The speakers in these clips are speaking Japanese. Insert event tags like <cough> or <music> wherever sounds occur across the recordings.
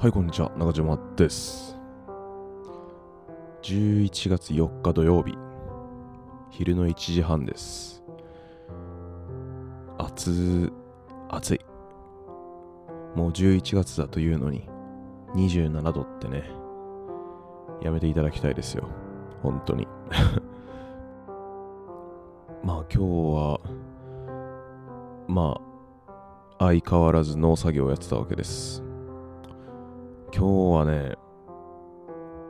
はい、こんにちは。中島です。11月4日土曜日、昼の1時半です。暑、暑い。もう11月だというのに、27度ってね、やめていただきたいですよ。本当に。<laughs> まあ今日は、まあ、相変わらず農作業をやってたわけです。今日はね、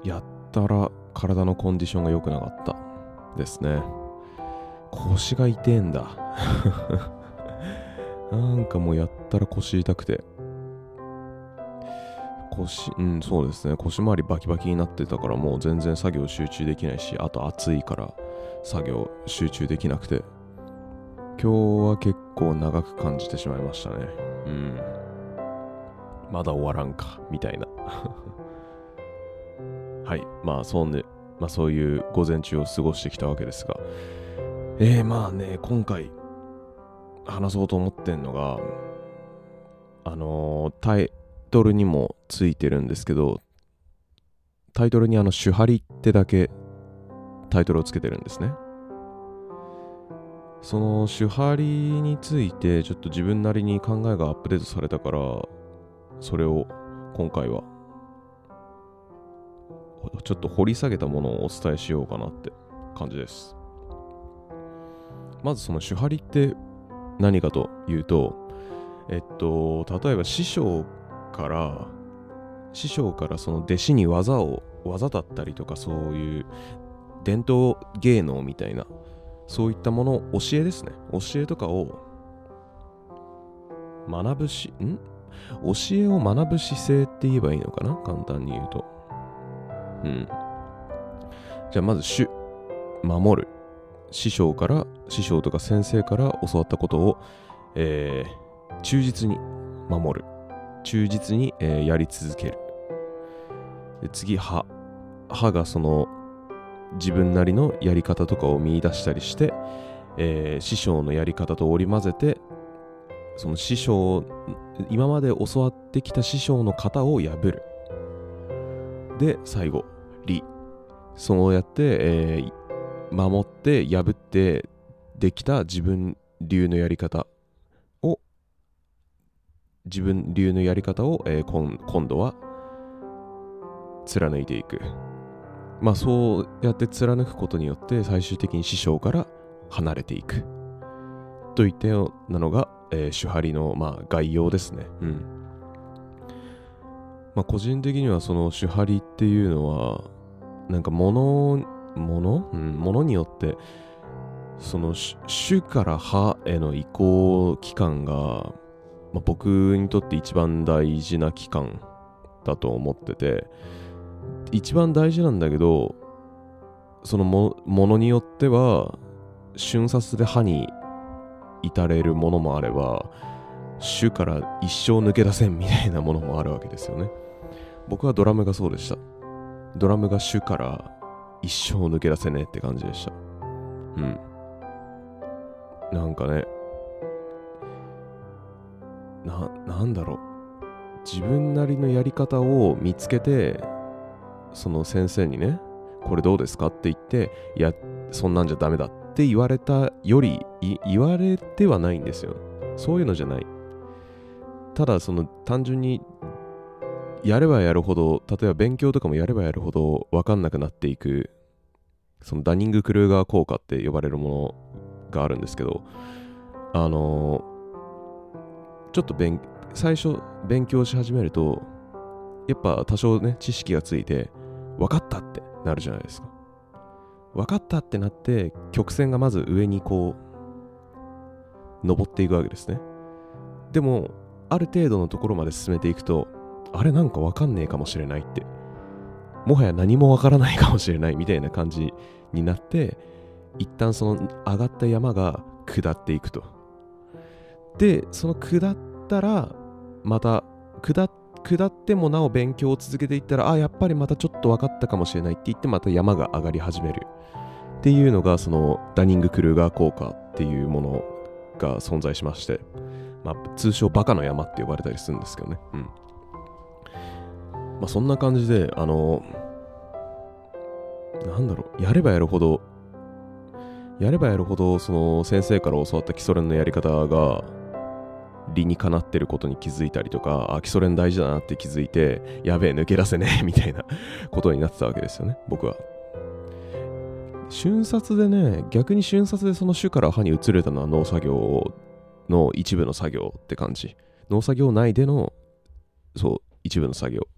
やったら体のコンディションが良くなかったですね。腰が痛えんだ。<laughs> なんかもうやったら腰痛くて。腰、うん、そうですね。腰回りバキバキになってたからもう全然作業集中できないし、あと暑いから作業集中できなくて。今日は結構長く感じてしまいましたね。うん。まだ終わらんか、みたいな。<laughs> はい。まあ、そうね。まあ、そういう午前中を過ごしてきたわけですが。えー、まあね、今回、話そうと思ってんのが、あのータイトルにもついてるんですけど、タイトルにあの、手張りってだけタイトルをつけてるんですね。その手張りについてちょっと自分なりに考えがアップデートされたからそれを今回はちょっと掘り下げたものをお伝えしようかなって感じです。まずその手張りって何かというとえっと例えば師匠から師匠からその弟子に技を技だったりとかそういう伝統芸能みたいなそういったもの教えですね。教えとかを学ぶしん？教えを学ぶ姿勢って言えばいいのかな？簡単に言うと。うん。じゃあまず主守る。師匠から師匠とか先生から教わったことを、えー忠実に守る。忠実に、えーやり続ける。で次歯歯がその自分なりのやり方とかを見出したりして、えー師匠のやり方と織り交ぜてその師匠今まで教わってきた師匠の型を破る。で最後理そうやって、えー守って破ってできた自分流のやり方を自分流のやり方を、えー今今度は貫いていくまあそうやって貫くことによって最終的に師匠から離れていくといったようなのが、えー手張りの、まあ、概要ですね。うん。まあ個人的にはその手張りっていうのはなんか物物？うん物によってその主主から歯への移行期間が、まあ、僕にとって一番大事な期間だと思ってて一番大事なんだけどそのもものによっては瞬殺で歯に至れるものもあれば種から一生抜け出せんみたいなものもあるわけですよね。僕はドラムがそうでした。ドラムが種から一生抜け出せねえって感じでした。うん。なんかねななんだろう。自分なりのやり方を見つけてその先生にねこれどうですかって言っていやそんなんじゃダメだって言われたより言われてはないんですよ。そういうのじゃない。ただその単純にやればやるほど例えば勉強とかもやればやるほど分かんなくなっていくそのダニング・クルーガー効果って呼ばれるものがあるんですけどあのちょっと勉最初勉強し始めるとやっぱ多少ね知識がついて分かったってなるじゃないですか。分かったってなって曲線がまず上にこう登っていくわけですね。でもある程度のところまで進めていくとあれなんか分かんねえかもしれないって。もはや何も分からないかもしれないみたいな感じになって一旦その上がった山が下っていくと。でその下ったらまた下っ下ってもなお勉強を続けていったらあやっぱりまたちょっと分かったかもしれないって言ってまた山が上がり始める。っていうのがそのダニング・クルーガー効果っていうものが存在しまして、まあ、通称バカの山って呼ばれたりするんですけどね、うん、まあそんな感じであのなんだろうやればやるほどやればやるほどその先生から教わった基礎練のやり方が理にかなってることに気づいたりとかあ基礎練大事だなって気づいてやべえ抜け出せねえ <laughs> みたいなことになってたわけですよね僕は。瞬殺でね逆に瞬殺でその種から歯に移れたのは農作業の一部の作業って感じ農作業内でのそう一部の作業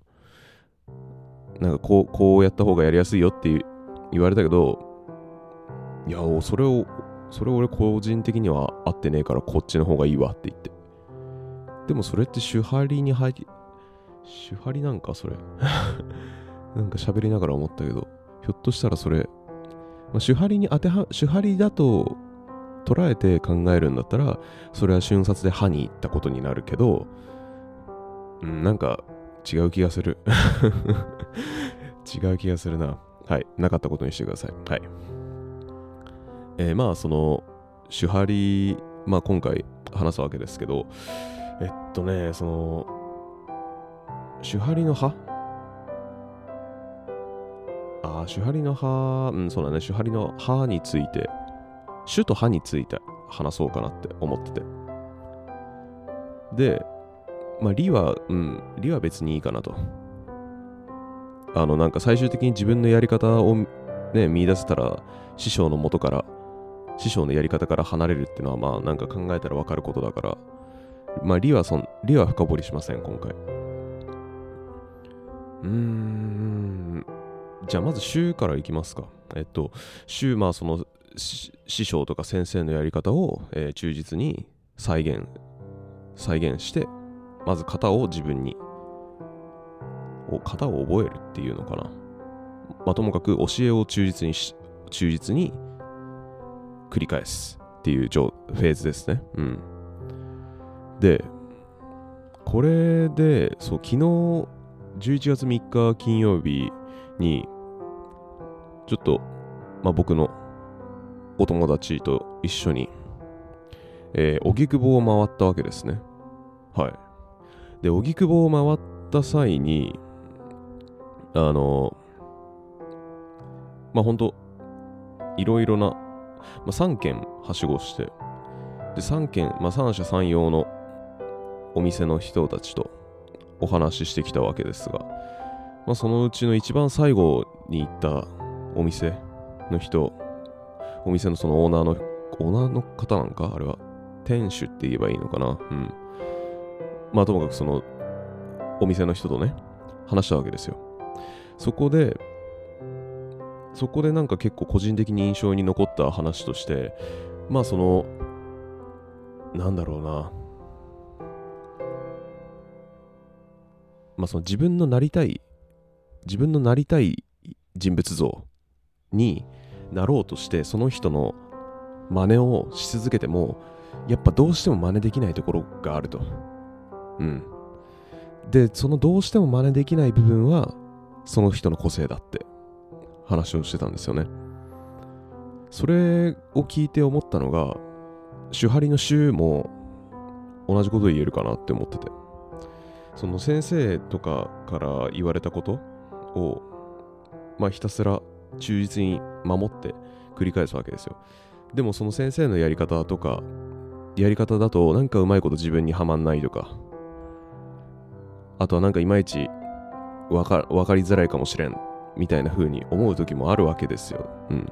なんかこうこうやった方がやりやすいよって言われたけどいや、それを、それ俺個人的には合ってねえからこっちの方がいいわって言って。でもそれって手張りに入り、手張りなんかそれ。<laughs> なんか喋りながら思ったけど、ひょっとしたらそれ、まあ、手張りに当ては、手張りだと捉えて考えるんだったら、それは瞬殺で歯に行ったことになるけど、うん、なんか違う気がする。<laughs> 違う気がするな。はい。なかったことにしてください。はい。えー、まあその手張り、まあ、今回話すわけですけどえっとねその手張りの歯？ああ手張りの歯うんそうだね手張りの歯について手と歯について話そうかなって思ってて。でまあ、理は、うん、理は別にいいかなと。あの、なんか最終的に自分のやり方をね、見出せたら、師匠の元から師匠のやり方から離れるっていうのはまあなんか考えたらわかることだから。まあ理はそん理は深掘りしません今回。うーん。じゃあまず週からいきますか。えっと週まあその師匠とか先生のやり方を、えー、忠実に再現再現してまず型を自分に型を覚えるっていうのかなまあ、ともかく教えを忠実に忠実に繰り返すっていうフェーズですね。うん。で、これで、そう、昨日、11月3日金曜日に、ちょっと、まあ、僕のお友達と一緒に、えー、荻窪を回ったわけですね。はい。で、荻窪を回った際に、あの、まあ、ほんと、いろいろなまあ、3軒はしごして、で、3軒、まあ、三者三様のお店の人たちとお話ししてきたわけですが、まあ、そのうちの一番最後に行ったお店の人、お店のそのオーナーの、オーナーの方なんか？あれは、店主って言えばいいのかな？うん。まあ、ともかくその、お店の人とね、話したわけですよ。そこで、そこでなんか結構個人的に印象に残った話としてまあそのなんだろうなまあその自分のなりたい自分のなりたい人物像になろうとしてその人の真似をし続けてもやっぱどうしても真似できないところがあるとうんでそのどうしても真似できない部分はその人の個性だって話をしてたんですよね。それを聞いて思ったのが、手張りの週も同じこと言えるかなって思ってて。その先生とかから言われたことを、まあひたすら忠実に守って繰り返すわけですよ。でもその先生のやり方とか、やり方だとなんかうまいこと自分にはまんないとか、あとはなんかいまいちわか分かりづらいかもしれんみたいな風に思う時もあるわけですよ。うん。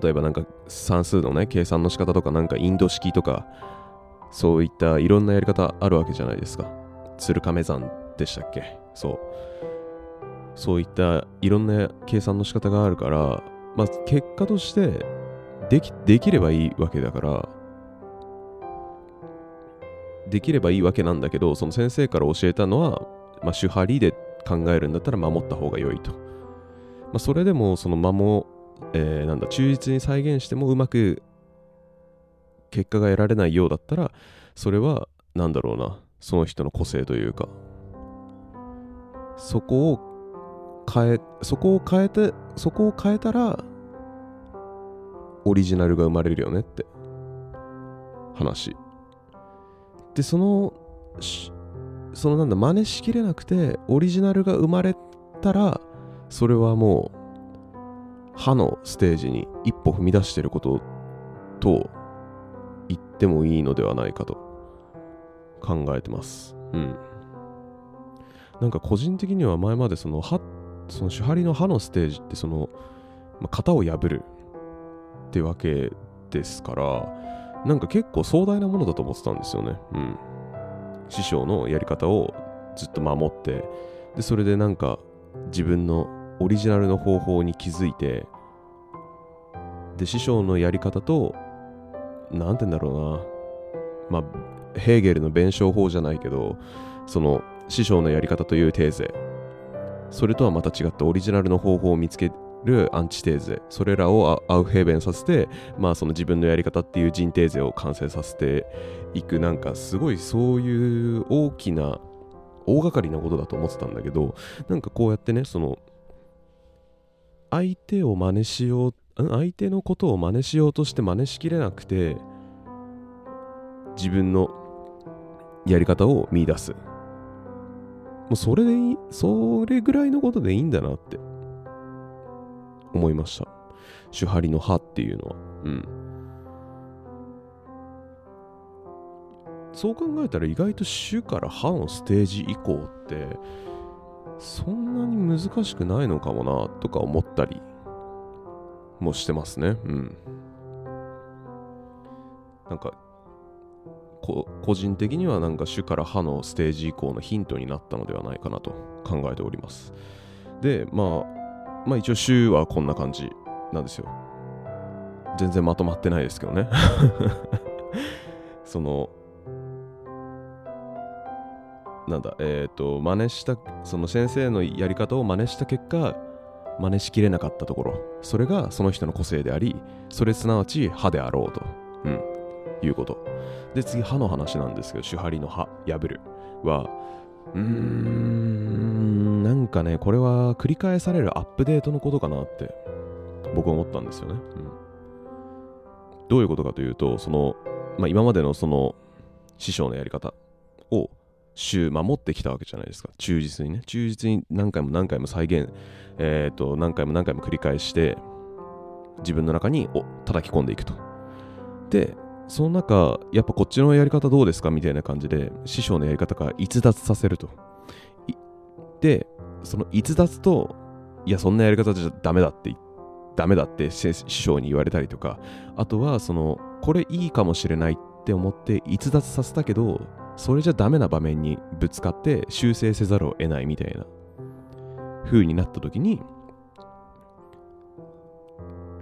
例えばなんか算数のね、計算の仕方とかなんかインド式とか、そういったいろんなやり方あるわけじゃないですか。鶴亀山でしたっけ？そう。そういったいろんな計算の仕方があるから、まあ結果としてできできればいいわけだから、できればいいわけなんだけど、その先生から教えたのは、まあ、手張りで考えるんだったら守った方が良いと。まあ、それでもその間も、えー、なんだ、忠実に再現してもうまく結果が得られないようだったら、それはなんだろうな、その人の個性というか、そこを変え、そこを変えて、そこを変えたら、オリジナルが生まれるよねって話。で、その、そのなんだ真似しきれなくてオリジナルが生まれたらそれはもう歯のステージに一歩踏み出してることと言ってもいいのではないかと考えてますうんなんか個人的には前までその歯っその手張りの歯のステージってその、まあ、型を破るってわけですからなんか結構壮大なものだと思ってたんですよね。うん。師匠のやり方をずっと守ってでそれでなんか自分のオリジナルの方法に気づいてで師匠のやり方と何て言うんだろうな。まあヘーゲルの弁証法じゃないけどその師匠のやり方というテーゼそれとはまた違ったオリジナルの方法を見つけるアンチテーゼ。それらをアウフヘーベンさせてまあその自分のやり方っていう人テーゼを完成させていくなんかすごいそういう大きな大掛かりなことだと思ってたんだけどなんかこうやってねその相手を真似しよう相手のことを真似しようとして真似しきれなくて自分のやり方を見出す。もうそれでいいそれぐらいのことでいいんだなって。思いました。手張りの歯っていうのは。うん。そう考えたら意外と主から歯のステージ以降ってそんなに難しくないのかもなとか思ったりもしてますね。うん。なんか個人的にはなんか主から歯のステージ以降のヒントになったのではないかなと考えております。でまあまあ一応週はこんな感じなんですよ。全然まとまってないですけどね。<laughs> そのなんだ、えっ、ー、と、真似した、その先生のやり方を真似した結果、真似しきれなかったところ、それがその人の個性であり、それすなわち歯であろうと、いうこと。で、次、歯の話なんですけど、手張りの歯、破るは、うーん、なんかね、これは繰り返されるアップデートのことかなって、僕は思ったんですよね。うん、どういうことかというと、その、まあ、今までのその、師匠のやり方を守ってきたわけじゃないですか忠実にね忠実に何回も何回も再現、えーと、何回も何回も繰り返して自分の中にお叩き込んでいくとでその中やっぱこっちのやり方どうですかみたいな感じで師匠のやり方から逸脱させると。でその逸脱といやそんなやり方じゃダメだってダメだって師匠に言われたりとかあとはそのこれいいかもしれないって思って逸脱させたけどそれじゃダメな場面にぶつかって修正せざるを得ないみたいな風になった時に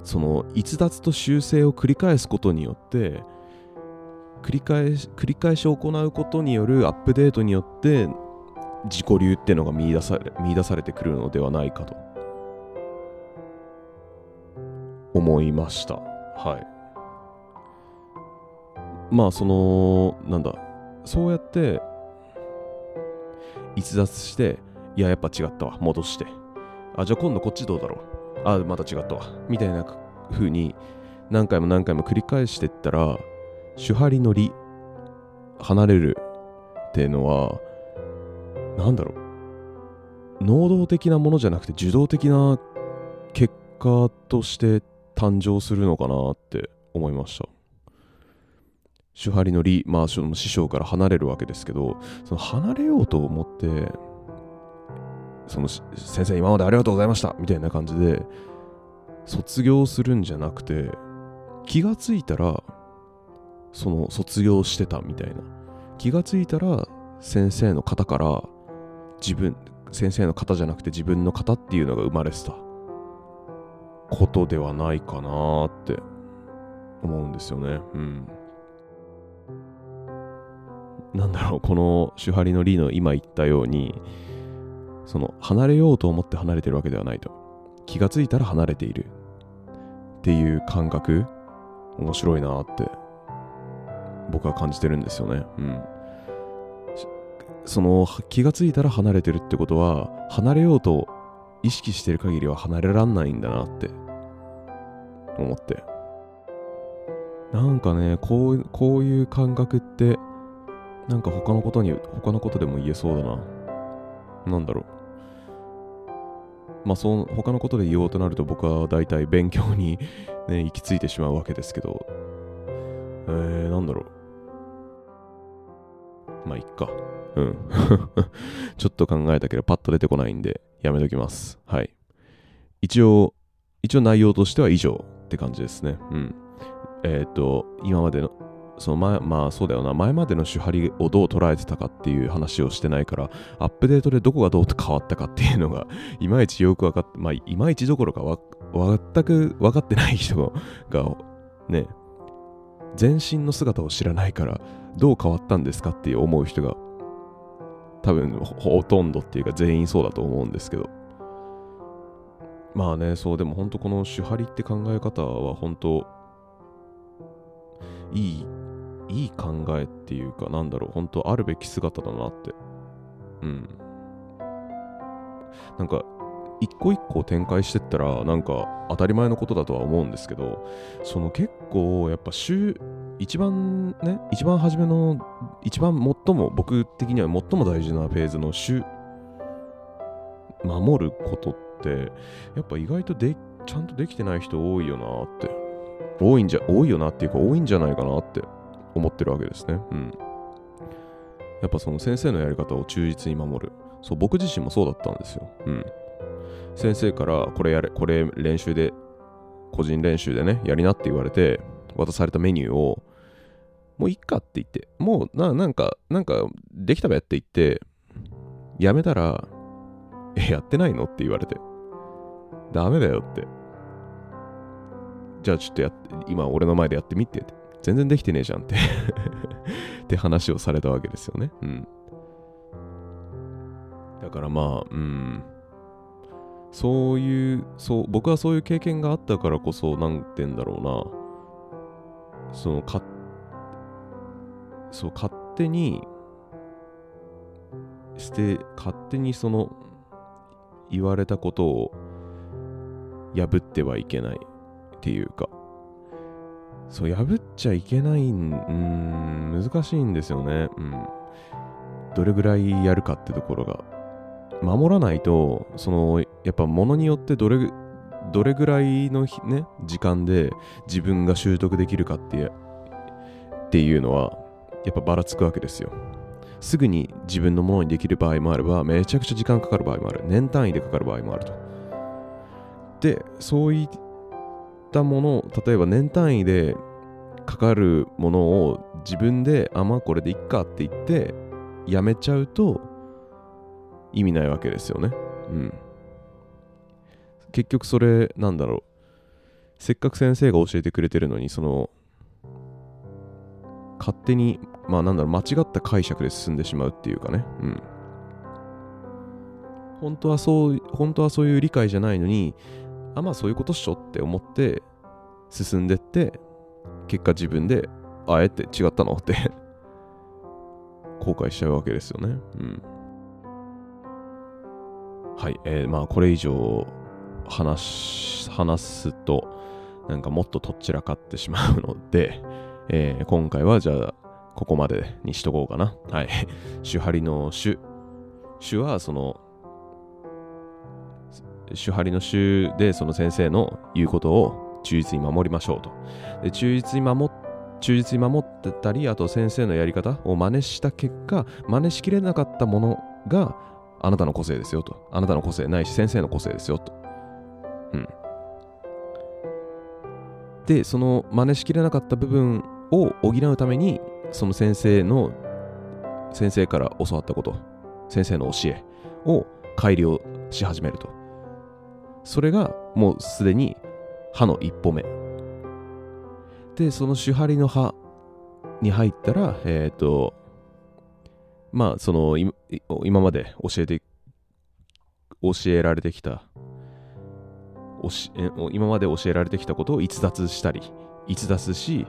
その逸脱と修正を繰り返すことによって繰り返し繰り返し行うことによるアップデートによって自己流っていうのが見出され見出されてくるのではないかと。思いました。はい。まあそのなんだ。そうやって逸脱していややっぱ違ったわ。戻して。あじゃあ今度こっちどうだろう。あまた違ったわ。みたいな風に何回も何回も繰り返してったら手張りのり離れるっていうのは何だろう。能動的なものじゃなくて受動的な結果として誕生するのかなって思いました。手張りのり、まあ、師匠から離れるわけですけど、その離れようと思って、その先生、今までありがとうございましたみたいな感じで、卒業するんじゃなくて、気がついたら、その卒業してたみたいな。気がついたら、先生の方から、自分、先生の方じゃなくて自分の方っていうのが生まれてたことではないかなって思うんですよね。うん。なんだろう、この手張りのリの今言ったように、その離れようと思って離れてるわけではないと。気がついたら離れているっていう感覚、面白いなって僕は感じてるんですよね。うん。その気がついたら離れてるってことは、離れようと意識してる限りは離れらんないんだなって思って。なんかね、こうこういう感覚ってなんか他のことに、他のことでも言えそうだな。なんだろう。まあ、その他のことで言おうとなると僕は大体勉強にね、行き着いてしまうわけですけど、えー、なんだろう。まあ、いっか。うん。<laughs> ちょっと考えたけど、パッと出てこないんで、やめときます。はい。一応、一応内容としては以上って感じですね。うん。えっ、ー、と、今までの、その前、まあそうだよな、前までの手張りをどう捉えてたかっていう話をしてないから、アップデートでどこがどう変わったかっていうのが、<laughs> いまいちよく分かって、まあ、いまいちどころかわ、全く分かってない人が、ね、全身の姿を知らないから、どう変わったんですかって思う人が、多分ほとんどっていうか全員そうだと思うんですけど。まあね、そう、でも本当この手張りって考え方は本当、いい、いい考えっていうか、なんだろう、本当あるべき姿だなって。うん。なんか、一個一個展開してったら、なんか当たり前のことだとは思うんですけど、その結構、やっぱ週、一番ね、一番初めの、一番最も、僕的には最も大事なフェーズの週、守ることって、やっぱ意外とでちゃんとできてない人多いよなって。多いんじゃ、多いよなっていうか多いんじゃないかなって思ってるわけですね。うん。やっぱその先生のやり方を忠実に守る。そう、僕自身もそうだったんですよ。うん。先生からこれやれ、これ練習で、個人練習でね、やりなって言われて、渡されたメニューを、もういっかって言って、もうな、なんか、なんか、できたべって言って、やめたら、え、やってないのって言われて。ダメだよって。じゃあちょっとやって、今俺の前でやってみてって。全然できてねえじゃんって <laughs> って話をされたわけですよね。うん。だからまあ、うん。そういう、そう、僕はそういう経験があったからこそ、なんて言うんだろうな。その、か、そう、勝手に、して、勝手にその、言われたことを破ってはいけないっていうか、そう、破っちゃいけないん、うん、難しいんですよね。うん。どれぐらいやるかってところが。守らないと、その、やっぱ物によってどれ、どれぐらいのね、時間で自分が習得できるかって、っていうのは、やっぱばらつくわけですよ。すぐに自分のものにできる場合もあれば、めちゃくちゃ時間かかる場合もある。年単位でかかる場合もあると。で、そういったものを、例えば年単位でかかるものを自分で、あ、まあこれでいっかって言って、やめちゃうと意味ないわけですよね。うん。結局それ、なんだろう。せっかく先生が教えてくれてるのに、その、勝手にまあなんだろう、間違った解釈で進んでしまうっていうかね。うん。本当はそう、本当はそういう理解じゃないのに、あ、まあそういうことっしょって思って進んでって、結果自分で、あえて違ったのって <laughs> 後悔しちゃうわけですよね。うん。はい。えー、まあこれ以上話、話すと、なんかもっととっちらかってしまうので、えー、今回はじゃあここまでにしとこうかな。はい。手張りの手。手はその、手張りの手でその先生の言うことを忠実に守りましょうと。で忠実に守っ忠実に守ってたり、あと先生のやり方を真似した結果、真似しきれなかったものがあなたの個性ですよと。あなたの個性ないし先生の個性ですよと。うん。で、その真似しきれなかった部分を補うためにその先生の先生から教わったこと先生の教えを改良し始めるとそれがもうすでに歯の一歩目でその手張りの歯に入ったらえっ、ー、とまあその今まで教えて教えられてきた今まで教えられてきたことを逸脱したり逸脱し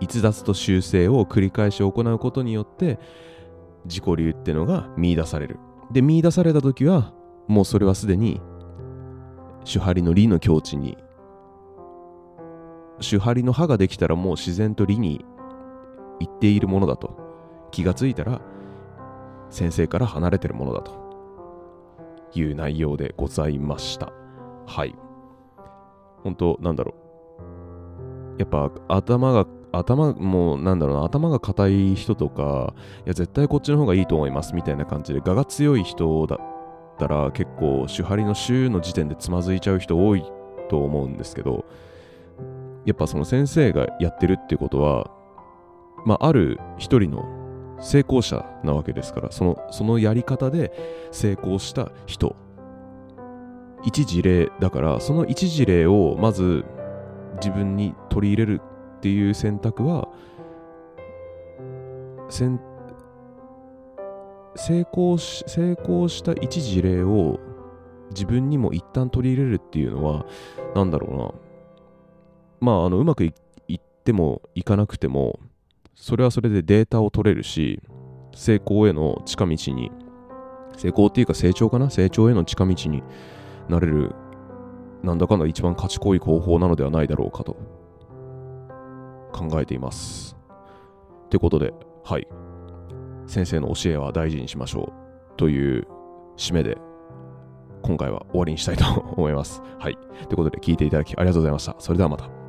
逸脱と修正を繰り返し行うことによって自己流ってのが見出される。で見出された時はもうそれはすでに手張りの理の境地に手張りの歯ができたらもう自然と理に行っているものだと気がついたら先生から離れてるものだと。いう内容でございました。はい。本当なんだろう。やっぱ頭が頭もうなんだろうな。頭が硬い人とかいや絶対こっちの方がいいと思います。みたいな感じで我が強い人だったら結構手張りの週の時点でつまずいちゃう人多いと思うんですけどやっぱその先生がやってるっていうことはまあある一人の成功者なわけですからそのそのやり方で成功した人。一事例だからその一事例をまず自分に取り入れるっていう選択は成功し成功した一事例を自分にも一旦取り入れるっていうのは何だろうな。まああのうまくいってもいかなくてもそれはそれでデータを取れるし成功への近道に成功っていうか成長かな？成長への近道になれるなんだかんだ一番賢い方法なのではないだろうかと考えています。ってことで、はい。先生の教えは大事にしましょうという締めで今回は終わりにしたいと思います。はい。ということで聞いていただきありがとうございました。それではまた。